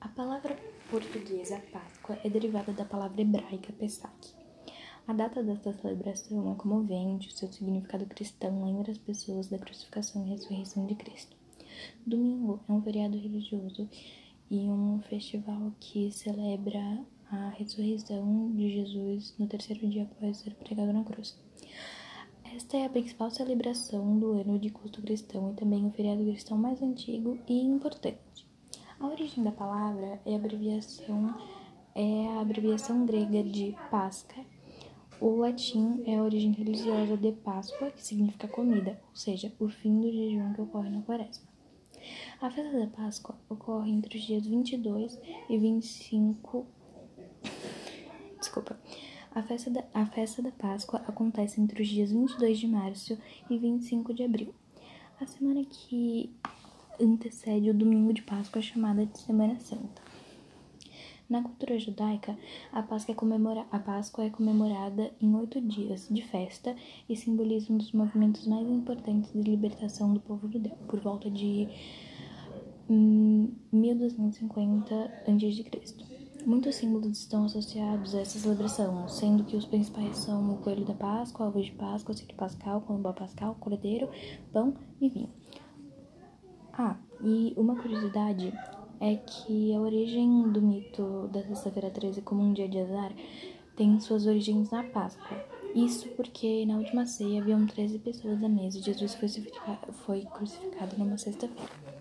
A palavra portuguesa Páscoa é derivada da palavra hebraica Pesach. A data desta celebração é comovente, o seu significado cristão lembra as pessoas da crucificação e ressurreição de Cristo. Domingo é um feriado religioso e um festival que celebra a ressurreição de Jesus no terceiro dia após ser pregado na cruz. Esta é a principal celebração do ano de culto cristão e também o feriado cristão mais antigo e importante. A origem da palavra é a abreviação é a abreviação grega de Páscoa. O latim é a origem religiosa de Páscoa, que significa comida, ou seja, o fim do jejum que ocorre na quaresma. A festa da Páscoa ocorre entre os dias 22 e 25. Desculpa. A festa, da, a festa da Páscoa acontece entre os dias 22 de março e 25 de abril. A semana que antecede o domingo de Páscoa chamada de Semana Santa. Na cultura judaica, a Páscoa, é comemora... a Páscoa é comemorada em oito dias de festa e simboliza um dos movimentos mais importantes de libertação do povo judeu, por volta de 1250 a.C. Muitos símbolos estão associados a essa celebração, sendo que os principais são o coelho da Páscoa, a ovo de Páscoa, o círio pascal, colombo pascal, cordeiro, pão e vinho. Ah, e uma curiosidade é que a origem do mito da Sexta-feira 13 como um dia de azar tem suas origens na Páscoa. Isso porque na última ceia haviam 13 pessoas à mesa e Jesus foi crucificado, numa sexta-feira.